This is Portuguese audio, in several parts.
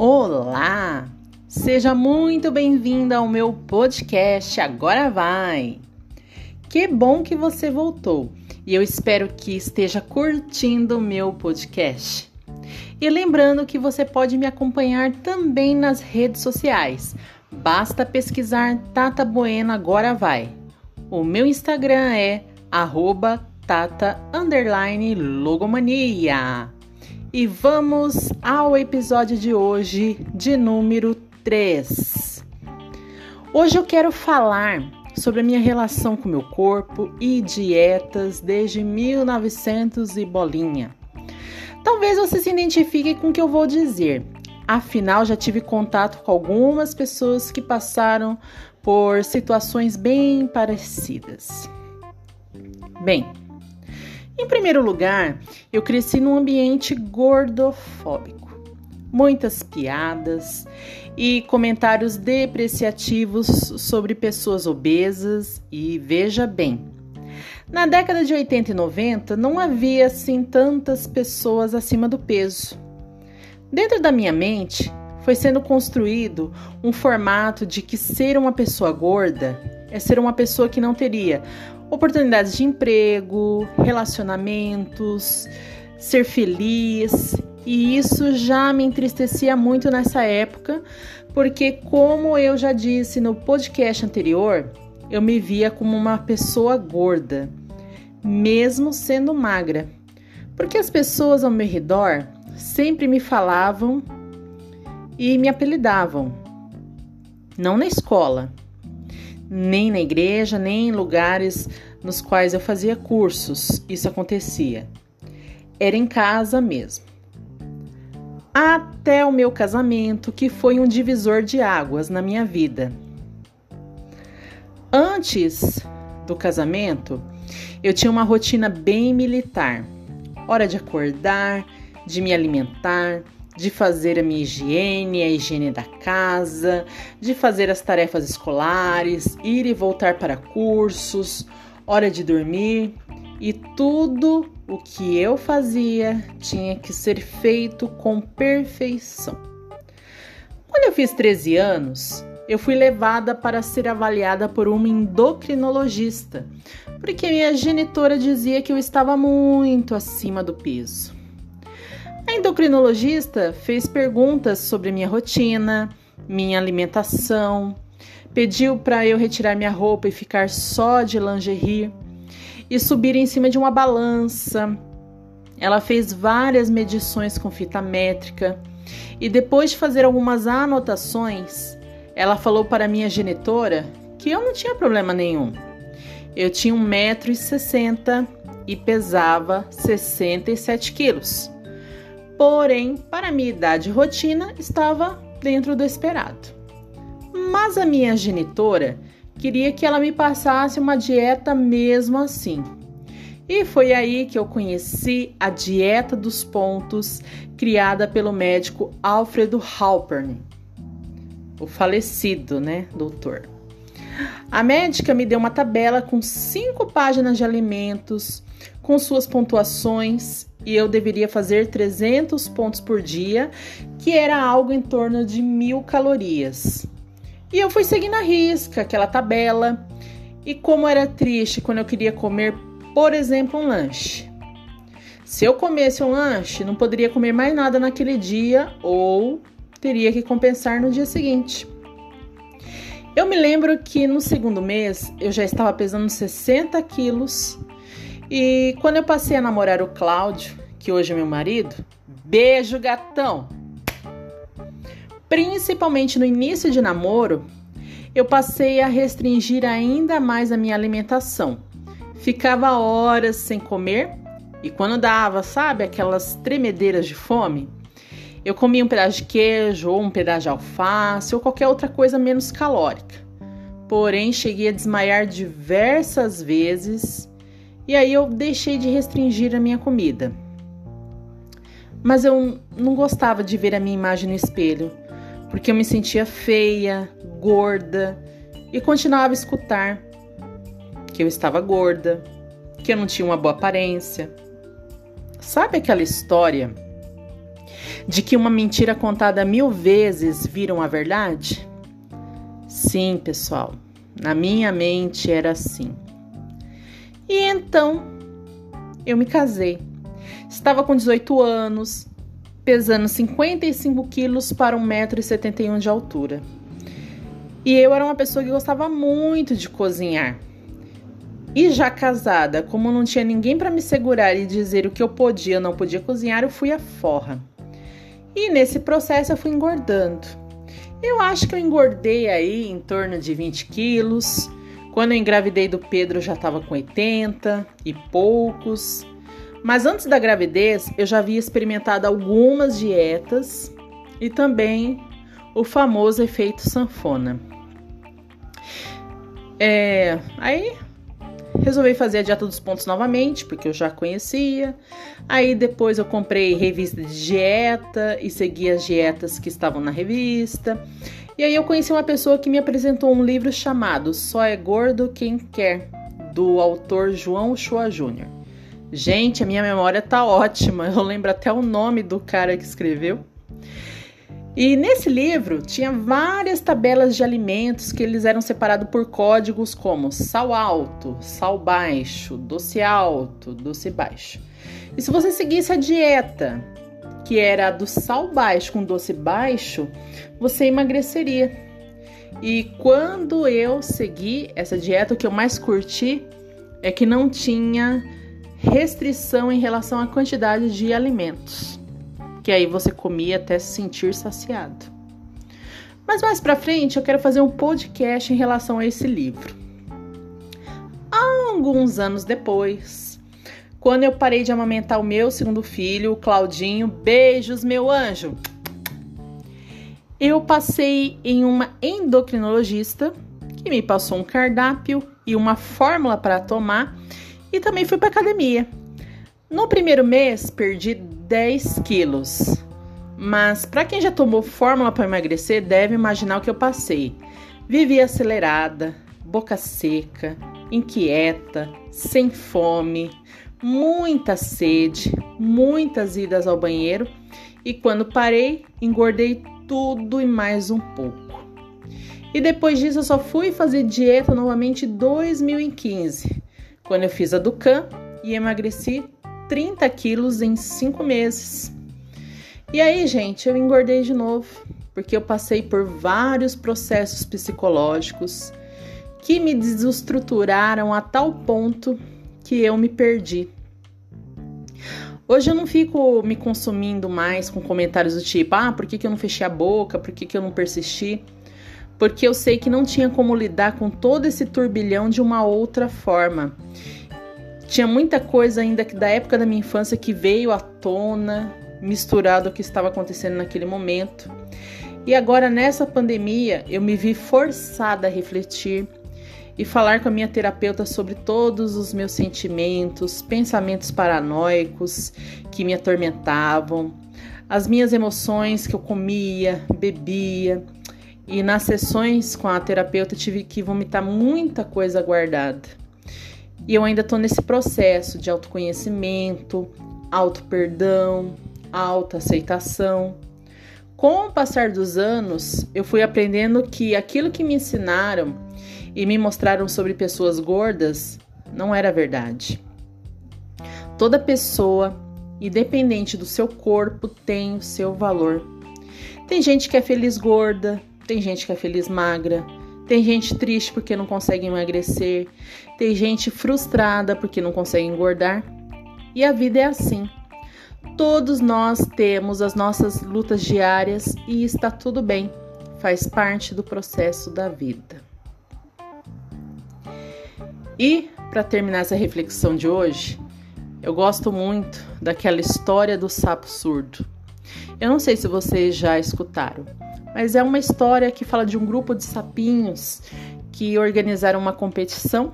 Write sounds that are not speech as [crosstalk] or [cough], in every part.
Olá! Seja muito bem-vinda ao meu podcast Agora Vai! Que bom que você voltou e eu espero que esteja curtindo o meu podcast. E lembrando que você pode me acompanhar também nas redes sociais. Basta pesquisar Tata Bueno Agora Vai. O meu Instagram é arroba tata logomania. E vamos ao episódio de hoje, de número 3. Hoje eu quero falar sobre a minha relação com meu corpo e dietas desde 1900 e bolinha. Talvez você se identifique com o que eu vou dizer. Afinal, já tive contato com algumas pessoas que passaram por situações bem parecidas. Bem, em primeiro lugar, eu cresci num ambiente gordofóbico. Muitas piadas e comentários depreciativos sobre pessoas obesas e veja bem, na década de 80 e 90 não havia assim tantas pessoas acima do peso. Dentro da minha mente foi sendo construído um formato de que ser uma pessoa gorda é ser uma pessoa que não teria oportunidades de emprego, relacionamentos, ser feliz. E isso já me entristecia muito nessa época, porque, como eu já disse no podcast anterior, eu me via como uma pessoa gorda, mesmo sendo magra. Porque as pessoas ao meu redor sempre me falavam e me apelidavam. Não na escola, nem na igreja, nem em lugares nos quais eu fazia cursos. Isso acontecia. Era em casa mesmo. Até o meu casamento, que foi um divisor de águas na minha vida. Antes do casamento, eu tinha uma rotina bem militar. Hora de acordar, de me alimentar, de fazer a minha higiene, a higiene da casa, de fazer as tarefas escolares, ir e voltar para cursos, hora de dormir e tudo o que eu fazia tinha que ser feito com perfeição. Quando eu fiz 13 anos, eu fui levada para ser avaliada por uma endocrinologista, porque minha genitora dizia que eu estava muito acima do peso. A endocrinologista fez perguntas sobre minha rotina, minha alimentação, pediu para eu retirar minha roupa e ficar só de lingerie e subir em cima de uma balança. Ela fez várias medições com fita métrica e depois de fazer algumas anotações, ela falou para minha genitora que eu não tinha problema nenhum. Eu tinha 1,60m e pesava 67 quilos porém, para minha idade rotina, estava dentro do esperado. Mas a minha genitora queria que ela me passasse uma dieta mesmo assim. E foi aí que eu conheci a dieta dos pontos, criada pelo médico Alfredo Halpern, o falecido, né, doutor. A médica me deu uma tabela com cinco páginas de alimentos, com suas pontuações e eu deveria fazer 300 pontos por dia, que era algo em torno de mil calorias. E eu fui seguindo a risca, aquela tabela, e como era triste quando eu queria comer, por exemplo, um lanche. Se eu comesse um lanche, não poderia comer mais nada naquele dia ou teria que compensar no dia seguinte. Eu me lembro que no segundo mês eu já estava pesando 60 quilos e quando eu passei a namorar o Cláudio, que hoje é meu marido, beijo gatão! Principalmente no início de namoro, eu passei a restringir ainda mais a minha alimentação. Ficava horas sem comer e quando dava, sabe, aquelas tremedeiras de fome, eu comia um pedaço de queijo ou um pedaço de alface ou qualquer outra coisa menos calórica. Porém, cheguei a desmaiar diversas vezes e aí eu deixei de restringir a minha comida. Mas eu não gostava de ver a minha imagem no espelho, porque eu me sentia feia, gorda e continuava a escutar que eu estava gorda, que eu não tinha uma boa aparência. Sabe aquela história De que uma mentira contada mil vezes viram a verdade? Sim, pessoal, na minha mente era assim. E então eu me casei. Estava com 18 anos, pesando 55 quilos para 1,71m de altura. E eu era uma pessoa que gostava muito de cozinhar. E já casada, como não tinha ninguém para me segurar e dizer o que eu podia ou não podia cozinhar, eu fui à forra. E nesse processo eu fui engordando. Eu acho que eu engordei aí em torno de 20 quilos. Quando eu engravidei do Pedro, eu já estava com 80 e poucos. Mas antes da gravidez, eu já havia experimentado algumas dietas e também o famoso efeito sanfona. É, aí resolvi fazer a dieta dos pontos novamente, porque eu já conhecia. Aí depois eu comprei revista de dieta e segui as dietas que estavam na revista. E aí eu conheci uma pessoa que me apresentou um livro chamado Só é Gordo Quem Quer, do autor João Chua Júnior. Gente, a minha memória tá ótima, [laughs] eu lembro até o nome do cara que escreveu. E nesse livro tinha várias tabelas de alimentos que eles eram separados por códigos como sal alto, sal baixo, doce alto, doce baixo. E se você seguisse a dieta, que era do sal baixo com doce baixo, você emagreceria. E quando eu segui essa dieta, o que eu mais curti é que não tinha restrição em relação à quantidade de alimentos que aí você comia até se sentir saciado. Mas mais para frente eu quero fazer um podcast em relação a esse livro. Alguns anos depois, quando eu parei de amamentar o meu segundo filho, o Claudinho, beijos meu anjo. Eu passei em uma endocrinologista que me passou um cardápio e uma fórmula para tomar e também fui para academia. No primeiro mês perdi 10 quilos. Mas para quem já tomou fórmula para emagrecer, deve imaginar o que eu passei. Vivi acelerada, boca seca, inquieta, sem fome, muita sede, muitas idas ao banheiro e quando parei, engordei tudo e mais um pouco. E depois disso eu só fui fazer dieta novamente em 2015, quando eu fiz a Ducan e emagreci 30 quilos em 5 meses. E aí, gente, eu engordei de novo, porque eu passei por vários processos psicológicos que me desestruturaram a tal ponto que eu me perdi. Hoje eu não fico me consumindo mais com comentários do tipo: ah, por que, que eu não fechei a boca? Por que, que eu não persisti? Porque eu sei que não tinha como lidar com todo esse turbilhão de uma outra forma. Tinha muita coisa ainda que da época da minha infância que veio à tona, misturado ao que estava acontecendo naquele momento. E agora nessa pandemia, eu me vi forçada a refletir e falar com a minha terapeuta sobre todos os meus sentimentos, pensamentos paranoicos que me atormentavam, as minhas emoções que eu comia, bebia. E nas sessões com a terapeuta tive que vomitar muita coisa guardada. E eu ainda estou nesse processo de autoconhecimento, auto-perdão, autoaceitação. Com o passar dos anos, eu fui aprendendo que aquilo que me ensinaram e me mostraram sobre pessoas gordas não era verdade. Toda pessoa, independente do seu corpo, tem o seu valor. Tem gente que é feliz gorda, tem gente que é feliz magra, tem gente triste porque não consegue emagrecer, tem gente frustrada porque não consegue engordar. E a vida é assim. Todos nós temos as nossas lutas diárias e está tudo bem, faz parte do processo da vida. E, para terminar essa reflexão de hoje, eu gosto muito daquela história do sapo surdo. Eu não sei se vocês já escutaram, mas é uma história que fala de um grupo de sapinhos que organizaram uma competição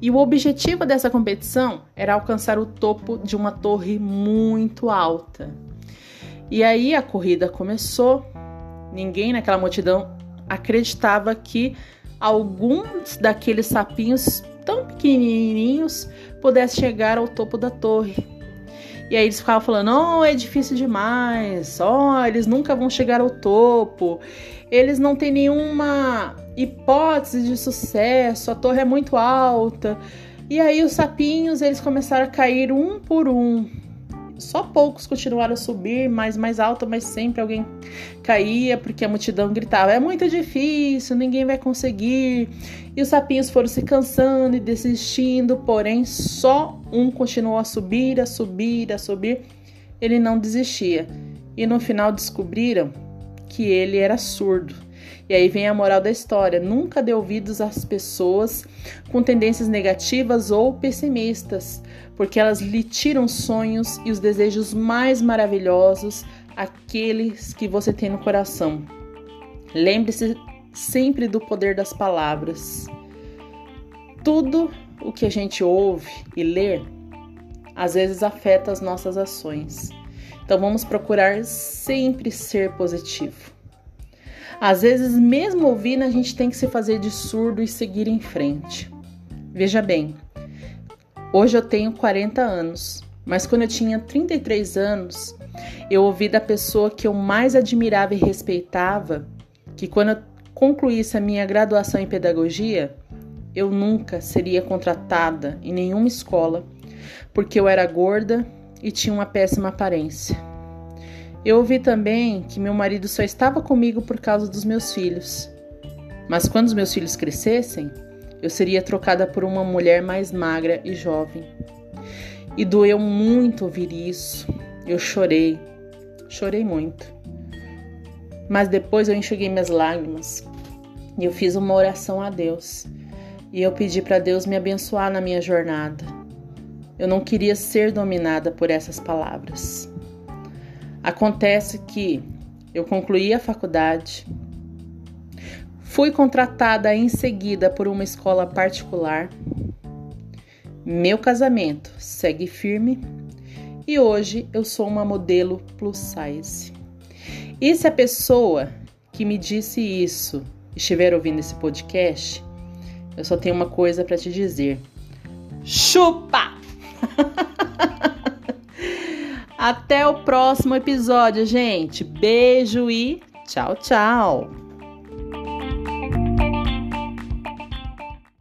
e o objetivo dessa competição era alcançar o topo de uma torre muito alta. E aí a corrida começou. Ninguém naquela multidão acreditava que alguns daqueles sapinhos tão pequenininhos pudesse chegar ao topo da torre. E aí eles ficavam falando: "Oh, é difícil demais. Ó, oh, eles nunca vão chegar ao topo. Eles não têm nenhuma hipótese de sucesso. A torre é muito alta." E aí os sapinhos, eles começaram a cair um por um. Só poucos continuaram a subir, mais mais alto, mas sempre alguém caía porque a multidão gritava: "É muito difícil, ninguém vai conseguir". E os sapinhos foram se cansando e desistindo, porém só um continuou a subir, a subir, a subir. Ele não desistia. E no final descobriram que ele era surdo. E aí vem a moral da história: nunca dê ouvidos às pessoas com tendências negativas ou pessimistas, porque elas lhe tiram sonhos e os desejos mais maravilhosos, aqueles que você tem no coração. Lembre-se sempre do poder das palavras. Tudo o que a gente ouve e lê às vezes afeta as nossas ações. Então vamos procurar sempre ser positivo. Às vezes, mesmo ouvindo, a gente tem que se fazer de surdo e seguir em frente. Veja bem, hoje eu tenho 40 anos, mas quando eu tinha 33 anos, eu ouvi da pessoa que eu mais admirava e respeitava que quando eu concluísse a minha graduação em pedagogia, eu nunca seria contratada em nenhuma escola porque eu era gorda e tinha uma péssima aparência. Eu ouvi também que meu marido só estava comigo por causa dos meus filhos. Mas quando os meus filhos crescessem, eu seria trocada por uma mulher mais magra e jovem. E doeu muito ouvir isso. Eu chorei, chorei muito. Mas depois eu enxuguei minhas lágrimas e eu fiz uma oração a Deus. E eu pedi para Deus me abençoar na minha jornada. Eu não queria ser dominada por essas palavras. Acontece que eu concluí a faculdade, fui contratada em seguida por uma escola particular, meu casamento segue firme e hoje eu sou uma modelo plus size. E se a pessoa que me disse isso estiver ouvindo esse podcast, eu só tenho uma coisa para te dizer: chupa! [laughs] Até o próximo episódio, gente. Beijo e tchau, tchau.